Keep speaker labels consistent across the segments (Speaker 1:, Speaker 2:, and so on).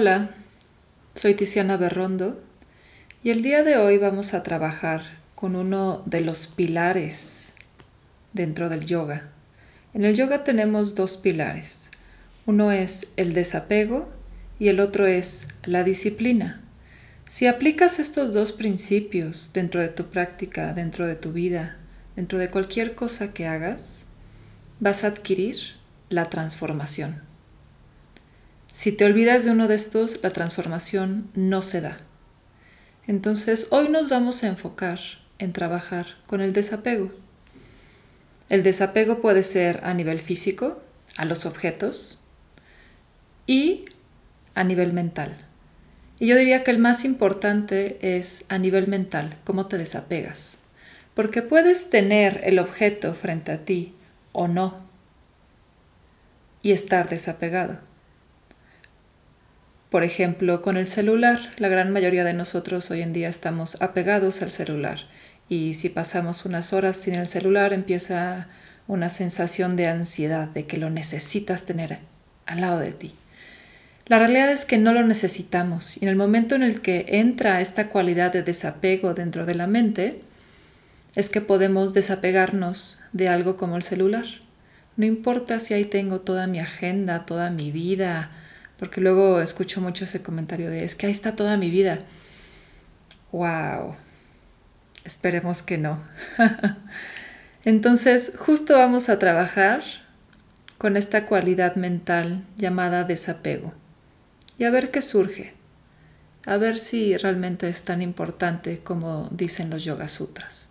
Speaker 1: Hola, soy Tiziana Berrondo y el día de hoy vamos a trabajar con uno de los pilares dentro del yoga. En el yoga tenemos dos pilares. Uno es el desapego y el otro es la disciplina. Si aplicas estos dos principios dentro de tu práctica, dentro de tu vida, dentro de cualquier cosa que hagas, vas a adquirir la transformación. Si te olvidas de uno de estos, la transformación no se da. Entonces, hoy nos vamos a enfocar en trabajar con el desapego. El desapego puede ser a nivel físico, a los objetos, y a nivel mental. Y yo diría que el más importante es a nivel mental, cómo te desapegas. Porque puedes tener el objeto frente a ti o no y estar desapegado. Por ejemplo, con el celular, la gran mayoría de nosotros hoy en día estamos apegados al celular y si pasamos unas horas sin el celular empieza una sensación de ansiedad, de que lo necesitas tener al lado de ti. La realidad es que no lo necesitamos y en el momento en el que entra esta cualidad de desapego dentro de la mente, es que podemos desapegarnos de algo como el celular. No importa si ahí tengo toda mi agenda, toda mi vida, porque luego escucho mucho ese comentario de, es que ahí está toda mi vida. ¡Wow! Esperemos que no. Entonces, justo vamos a trabajar con esta cualidad mental llamada desapego y a ver qué surge. A ver si realmente es tan importante como dicen los Yoga Sutras.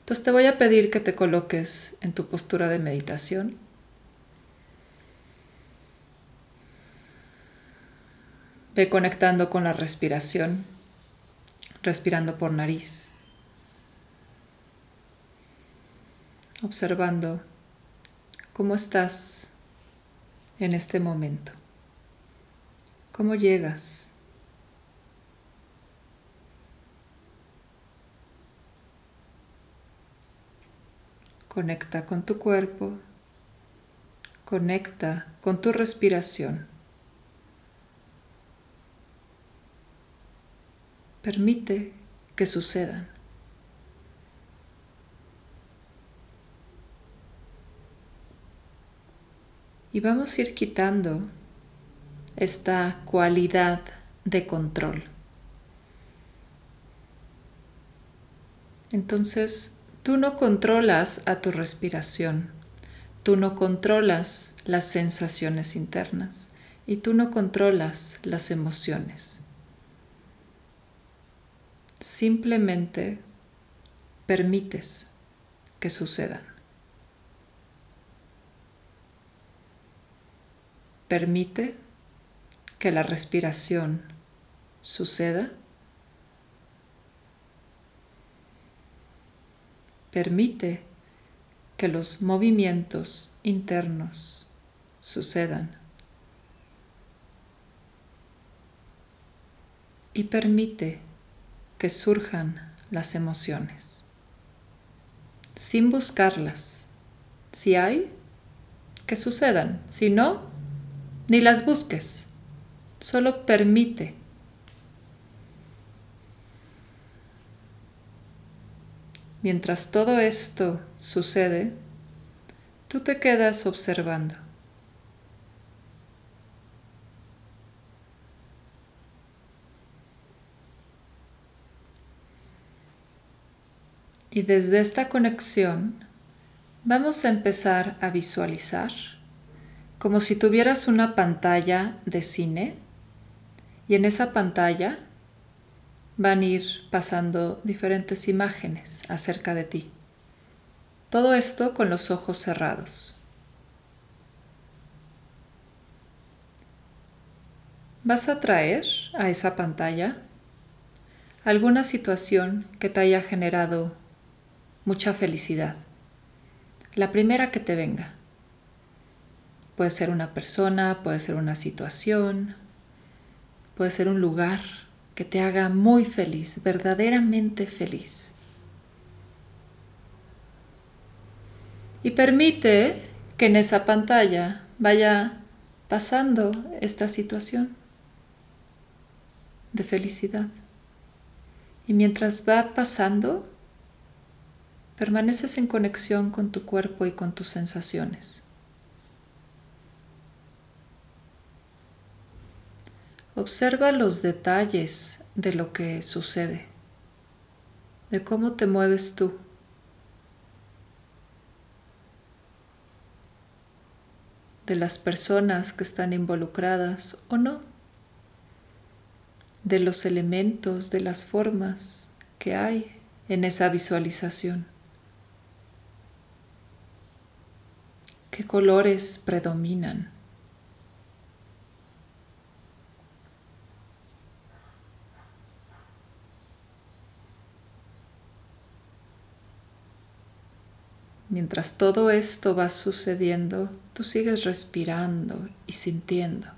Speaker 1: Entonces te voy a pedir que te coloques en tu postura de meditación Ve conectando con la respiración, respirando por nariz, observando cómo estás en este momento, cómo llegas. Conecta con tu cuerpo, conecta con tu respiración. Permite que sucedan. Y vamos a ir quitando esta cualidad de control. Entonces, tú no controlas a tu respiración, tú no controlas las sensaciones internas y tú no controlas las emociones. Simplemente permites que sucedan. Permite que la respiración suceda. Permite que los movimientos internos sucedan. Y permite que surjan las emociones, sin buscarlas. Si hay, que sucedan. Si no, ni las busques. Solo permite. Mientras todo esto sucede, tú te quedas observando. Y desde esta conexión vamos a empezar a visualizar como si tuvieras una pantalla de cine y en esa pantalla van a ir pasando diferentes imágenes acerca de ti. Todo esto con los ojos cerrados. Vas a traer a esa pantalla alguna situación que te haya generado mucha felicidad. La primera que te venga. Puede ser una persona, puede ser una situación, puede ser un lugar que te haga muy feliz, verdaderamente feliz. Y permite que en esa pantalla vaya pasando esta situación. de felicidad. Y mientras va pasando, permaneces en conexión con tu cuerpo y con tus sensaciones. Observa los detalles de lo que sucede, de cómo te mueves tú. de las personas que están involucradas o no, de los elementos, de las formas que hay en esa visualización. ¿Qué colores predominan? Mientras todo esto va sucediendo, tú sigues respirando y sintiendo.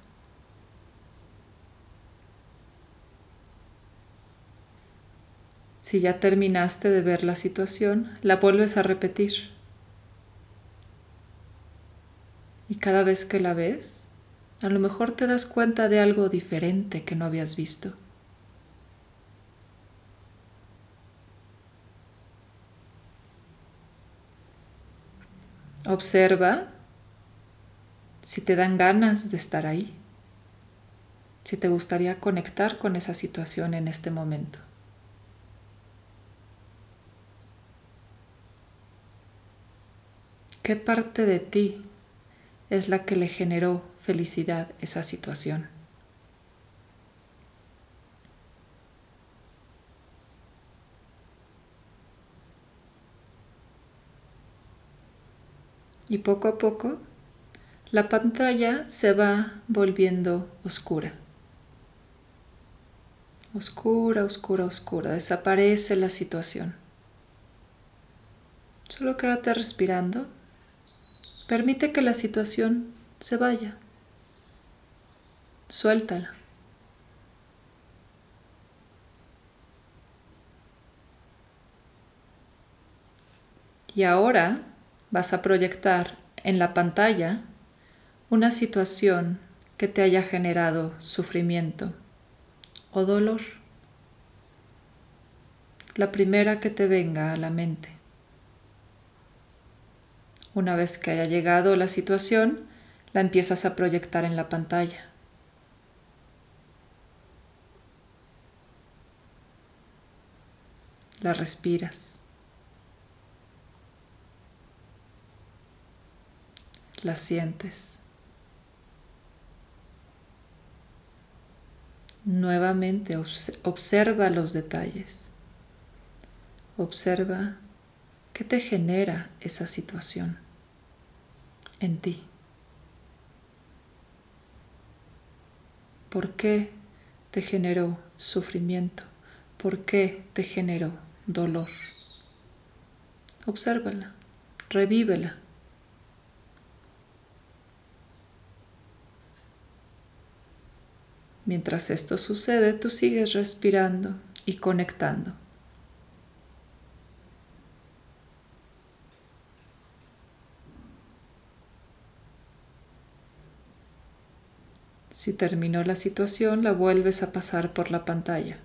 Speaker 1: Si ya terminaste de ver la situación, la vuelves a repetir. Y cada vez que la ves, a lo mejor te das cuenta de algo diferente que no habías visto. Observa si te dan ganas de estar ahí, si te gustaría conectar con esa situación en este momento. ¿Qué parte de ti es la que le generó felicidad esa situación? y poco a poco la pantalla se va volviendo oscura. Oscura, oscura, oscura. Desaparece la situación. Solo quédate respirando. Permite que la situación se vaya. Suéltala. Y ahora vas a proyectar en la pantalla una situación que te haya generado sufrimiento o dolor. La primera que te venga a la mente. Una vez que haya llegado la situación, la empiezas a proyectar en la pantalla. La respiras. la sientes. Nuevamente observa los detalles. Observa qué te genera esa situación en ti. ¿Por qué te generó sufrimiento? ¿Por qué te generó dolor? Obsérvala, revívela. Mientras esto sucede, tú sigues respirando y conectando. Si terminó la situación, la vuelves a pasar por la pantalla.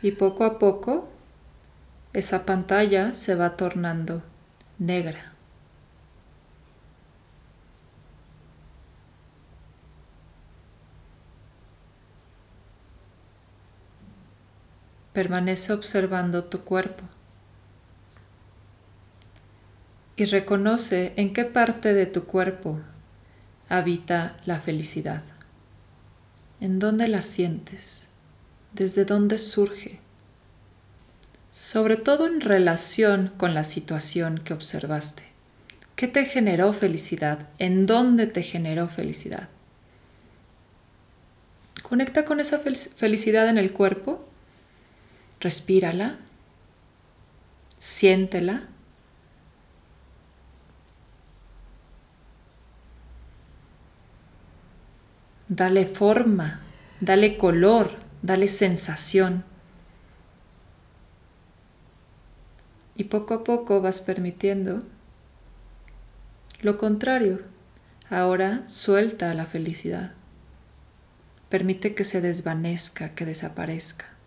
Speaker 1: y poco a poco esa pantalla se va tornando negra. Permanece observando tu cuerpo y reconoce en qué parte de tu cuerpo habita la felicidad, en dónde la sientes desde dónde surge, sobre todo en relación con la situación que observaste. ¿Qué te generó felicidad? ¿En dónde te generó felicidad? Conecta con esa felicidad en el cuerpo, respírala, siéntela. dale forma, dale color, dale sensación. Y poco a poco vas permitiendo lo contrario. Ahora suelta la felicidad. Permite que se desvanezca, que desaparezca.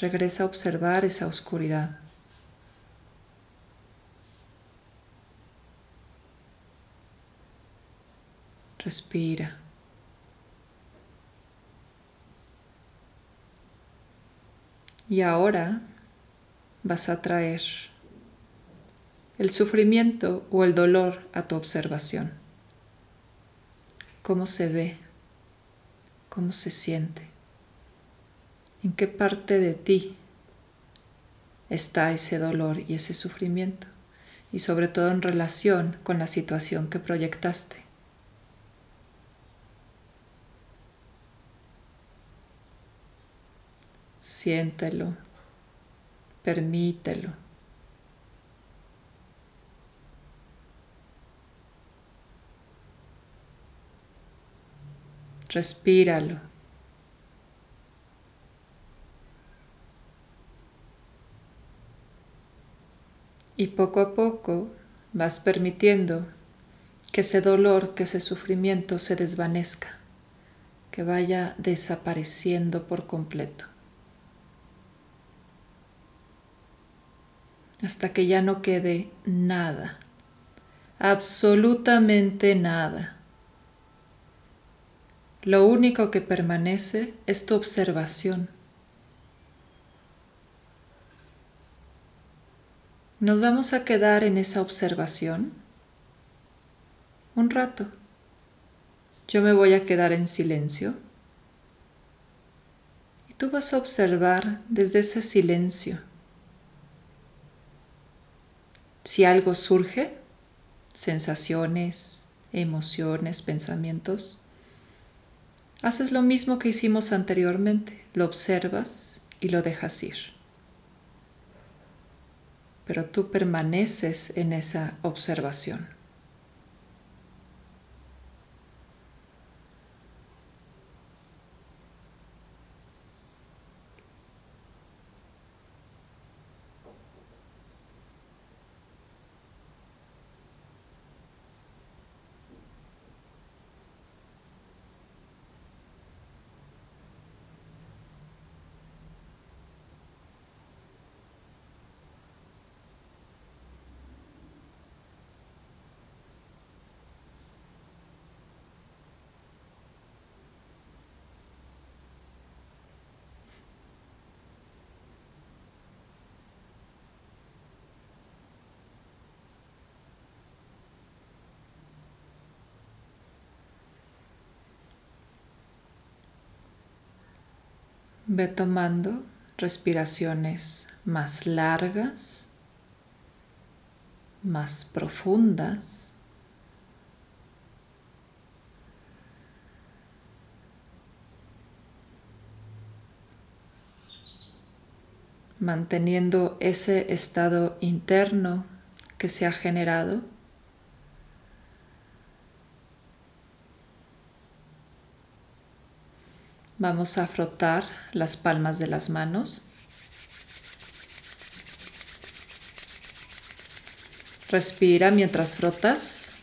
Speaker 1: Regresa a observar esa oscuridad. Respira. Y ahora vas a traer el sufrimiento o el dolor a tu observación. ¿Cómo se ve? ¿Cómo se siente? ¿En qué parte de ti está ese dolor y ese sufrimiento? Y sobre todo en relación con la situación que proyectaste. Siéntelo, permítelo. Respíralo. Y poco a poco vas permitiendo que ese dolor, que ese sufrimiento se desvanezca, que vaya desapareciendo por completo. hasta que ya no quede nada, absolutamente nada. Lo único que permanece es tu observación. Nos vamos a quedar en esa observación un rato. Yo me voy a quedar en silencio y tú vas a observar desde ese silencio si algo surge, sensaciones, emociones, pensamientos, haces lo mismo que hicimos anteriormente, lo observas y lo dejas ir. Pero tú permaneces en esa observación. Ve tomando respiraciones más largas, más profundas. manteniendo ese estado interno que se ha generado. Vamos a frotar las palmas de las manos. Respira mientras frotas.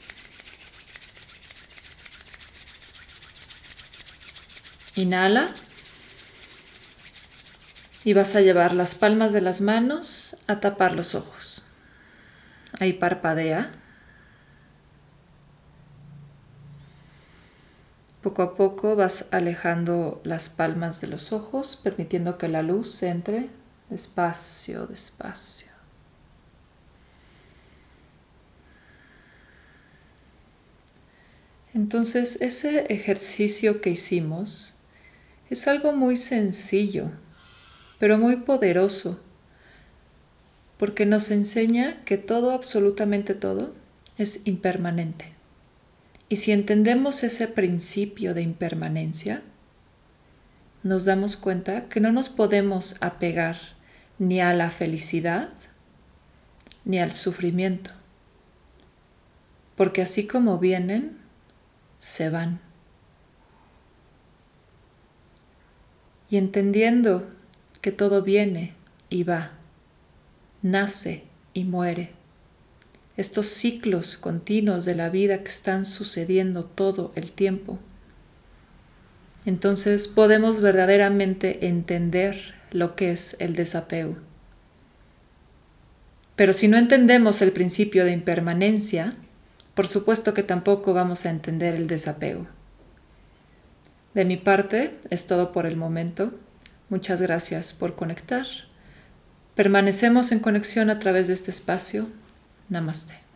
Speaker 1: Inhala. Y vas a llevar las palmas de las manos a tapar los ojos. Ahí parpadea. Poco a poco vas alejando las palmas de los ojos, permitiendo que la luz entre despacio, despacio. Entonces ese ejercicio que hicimos es algo muy sencillo, pero muy poderoso, porque nos enseña que todo, absolutamente todo, es impermanente. Y si entendemos ese principio de impermanencia, nos damos cuenta que no nos podemos apegar ni a la felicidad ni al sufrimiento, porque así como vienen, se van. Y entendiendo que todo viene y va, nace y muere, estos ciclos continuos de la vida que están sucediendo todo el tiempo, entonces podemos verdaderamente entender lo que es el desapego. Pero si no entendemos el principio de impermanencia, por supuesto que tampoco vamos a entender el desapego. De mi parte es todo por el momento. Muchas gracias por conectar. Permanecemos en conexión a través de este espacio. Namaste.